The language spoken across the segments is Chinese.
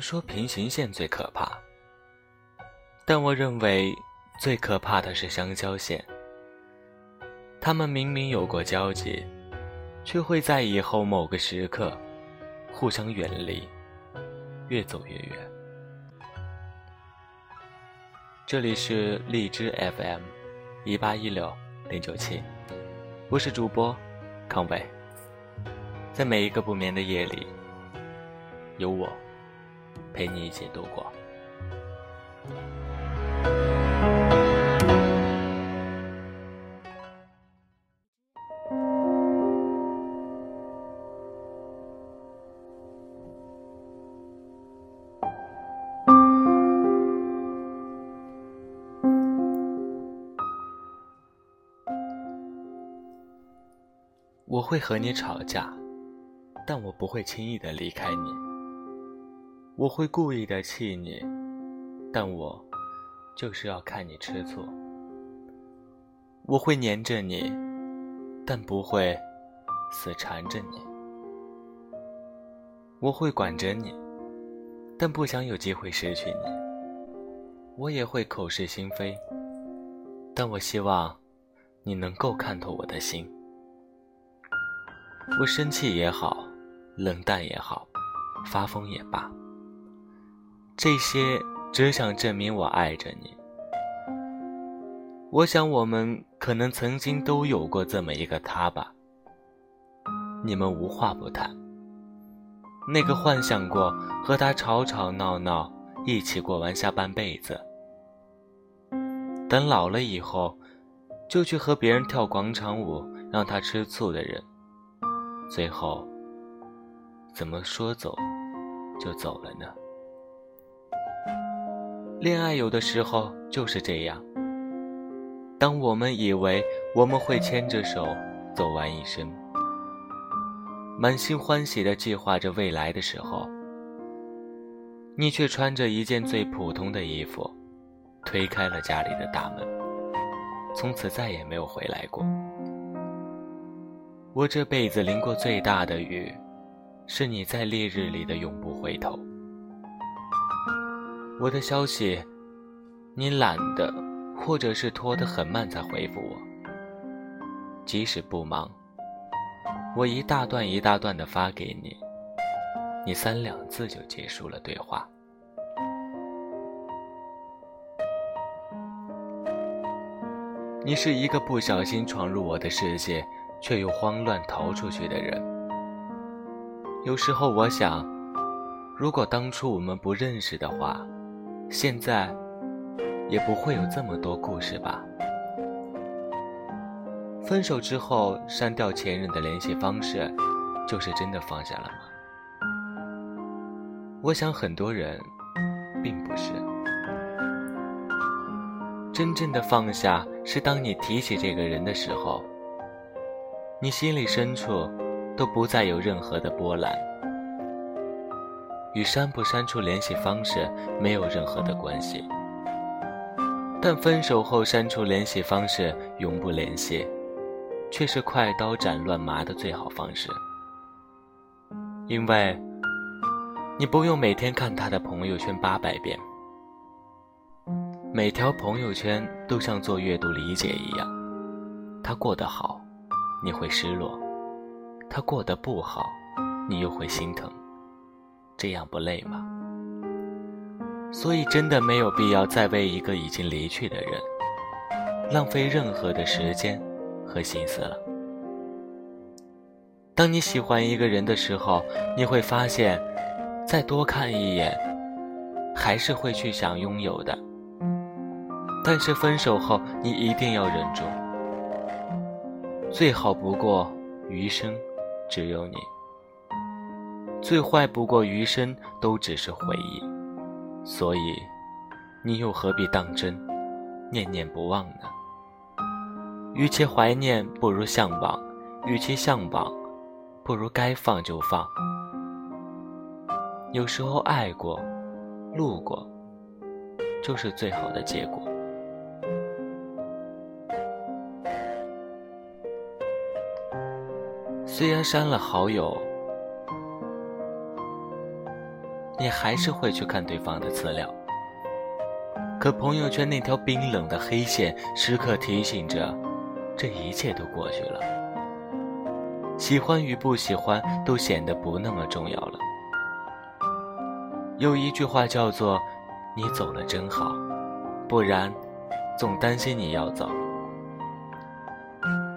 说平行线最可怕，但我认为最可怕的是相交线。他们明明有过交集，却会在以后某个时刻，互相远离，越走越远。这里是荔枝 FM，一八一六零九七，我是主播康威。在每一个不眠的夜里，有我。陪你一起度过。我会和你吵架，但我不会轻易的离开你。我会故意的气你，但我就是要看你吃醋。我会粘着你，但不会死缠着你。我会管着你，但不想有机会失去你。我也会口是心非，但我希望你能够看透我的心。我生气也好，冷淡也好，发疯也罢。这些只想证明我爱着你。我想，我们可能曾经都有过这么一个他吧。你们无话不谈，那个幻想过和他吵吵闹闹，一起过完下半辈子，等老了以后，就去和别人跳广场舞，让他吃醋的人，最后，怎么说走，就走了呢？恋爱有的时候就是这样，当我们以为我们会牵着手走完一生，满心欢喜的计划着未来的时候，你却穿着一件最普通的衣服，推开了家里的大门，从此再也没有回来过。我这辈子淋过最大的雨，是你在烈日里的永不回头。我的消息，你懒得，或者是拖得很慢才回复我。即使不忙，我一大段一大段的发给你，你三两字就结束了对话。你是一个不小心闯入我的世界，却又慌乱逃出去的人。有时候我想，如果当初我们不认识的话。现在，也不会有这么多故事吧？分手之后删掉前任的联系方式，就是真的放下了吗？我想很多人并不是。真正的放下，是当你提起这个人的时候，你心里深处都不再有任何的波澜。与删不删除联系方式没有任何的关系，但分手后删除联系方式、永不联系，却是快刀斩乱麻的最好方式，因为，你不用每天看他的朋友圈八百遍，每条朋友圈都像做阅读理解一样，他过得好，你会失落；他过得不好，你又会心疼。这样不累吗？所以真的没有必要再为一个已经离去的人浪费任何的时间和心思了。当你喜欢一个人的时候，你会发现，再多看一眼，还是会去想拥有的。但是分手后，你一定要忍住，最好不过，余生只有你。最坏不过余生都只是回忆，所以，你又何必当真，念念不忘呢？与其怀念，不如向往；与其向往，不如该放就放。有时候，爱过、路过，就是最好的结果。虽然删了好友。你还是会去看对方的资料，可朋友圈那条冰冷的黑线时刻提醒着，这一切都过去了，喜欢与不喜欢都显得不那么重要了。有一句话叫做“你走了真好”，不然总担心你要走。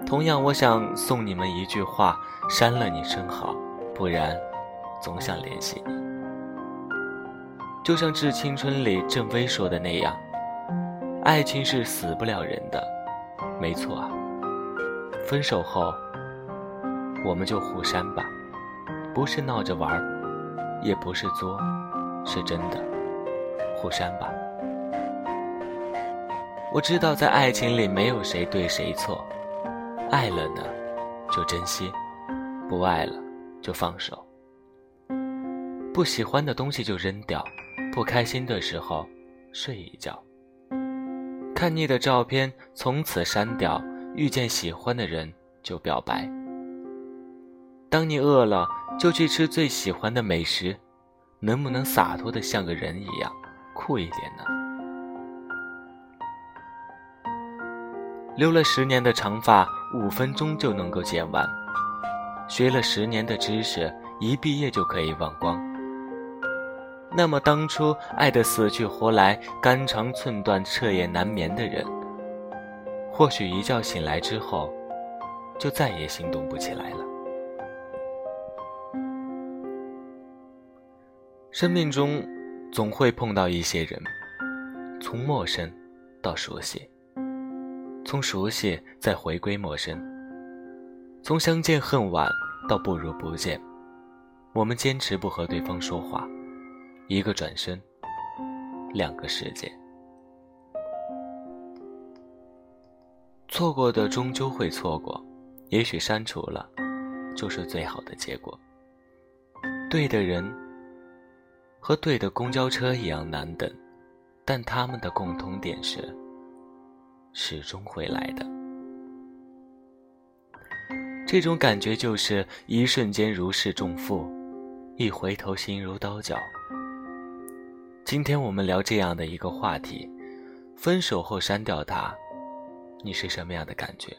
同样，我想送你们一句话：“删了你真好”，不然总想联系你。就像《致青春》里郑微说的那样，爱情是死不了人的，没错啊。分手后，我们就互删吧，不是闹着玩，也不是作，是真的，互删吧。我知道，在爱情里没有谁对谁错，爱了呢，就珍惜；不爱了，就放手。不喜欢的东西就扔掉。不开心的时候，睡一觉；看腻的照片，从此删掉；遇见喜欢的人，就表白。当你饿了，就去吃最喜欢的美食。能不能洒脱的像个人一样，酷一点呢？留了十年的长发，五分钟就能够剪完；学了十年的知识，一毕业就可以忘光。那么当初爱的死去活来、肝肠寸断、彻夜难眠的人，或许一觉醒来之后，就再也行动不起来了。生命中，总会碰到一些人，从陌生到熟悉，从熟悉再回归陌生，从相见恨晚到不如不见。我们坚持不和对方说话。一个转身，两个世界。错过的终究会错过，也许删除了，就是最好的结果。对的人，和对的公交车一样难等，但他们的共通点是，始终会来的。这种感觉就是一瞬间如释重负，一回头心如刀绞。今天我们聊这样的一个话题：分手后删掉他，你是什么样的感觉？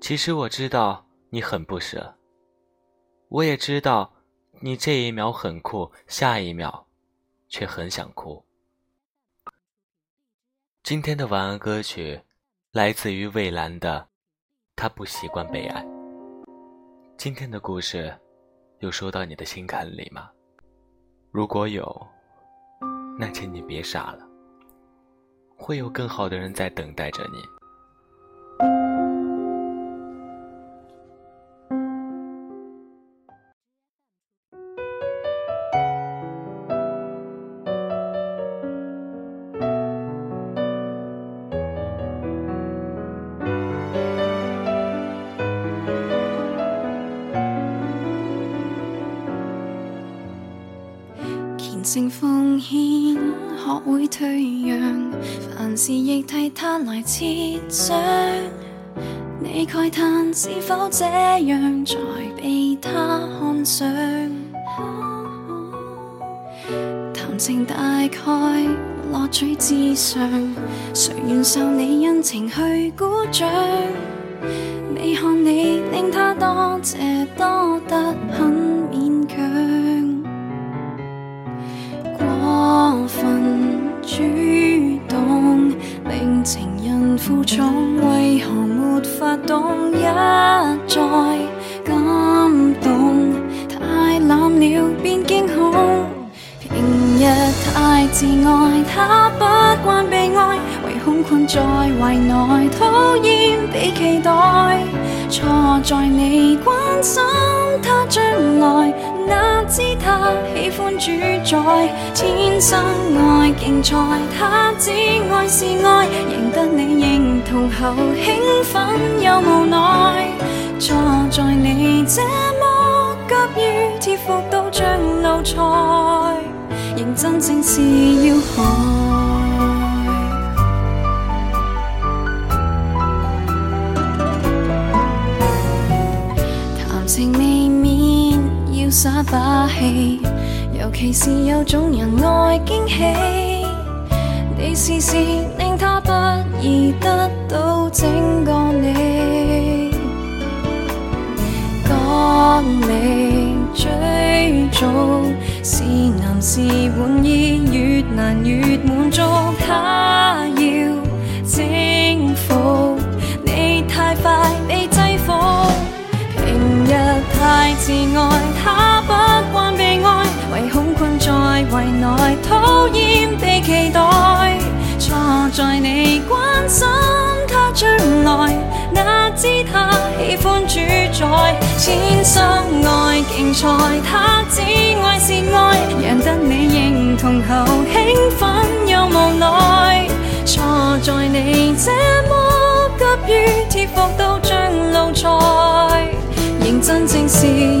其实我知道你很不舍，我也知道你这一秒很酷，下一秒却很想哭。今天的晚安歌曲来自于蔚蓝的《他不习惯被爱》。今天的故事，又说到你的心坎里吗？如果有，那请你别傻了，会有更好的人在等待着你。成奉献，学会退让，凡事亦替他来设想。你慨叹，是否这样才被他看上？谈情大概乐趣至上，谁愿受你恩情去鼓掌？你看你令他多谢多得很。他不惯被愛，唯恐困在怀內，討厭被期待。錯在你關心他將來，哪知他喜歡主宰。天生愛競賽，他只愛是愛，赢得你認同後，興奮又無奈。錯在你這麼急於貼服到像奴才。真正是要害，谈情未免要耍把戏，尤其是有种人爱惊喜，你时时令他不易得到整个你，当你追逐。是难是满意，越难越满足。他要征服你太快，被制服。平日太自爱，他不惯被爱，唯恐困在围内，讨厌被期待。错在你关心他将来，哪知他喜欢主宰。千双爱竞赛，他只爱示爱，赢得你认同后，兴奋又无奈。错在你这么急于贴服到像奴才，认真正是。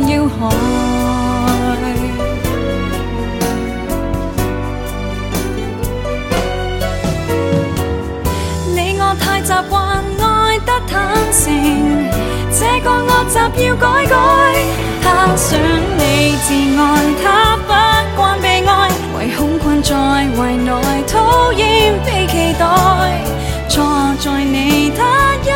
要改改，他想你自爱，他不惯被爱，唯恐困在围内，讨厌被期待。错在你他一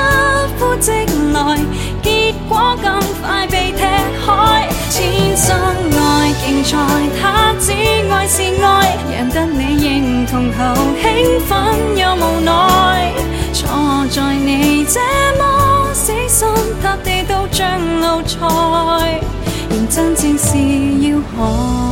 呼即来，结果更快被踢开。千生爱竞赛，他只爱是爱，让得你认同后，兴奋又无奈。错在你这么。地都像奴才，仍真正是要看。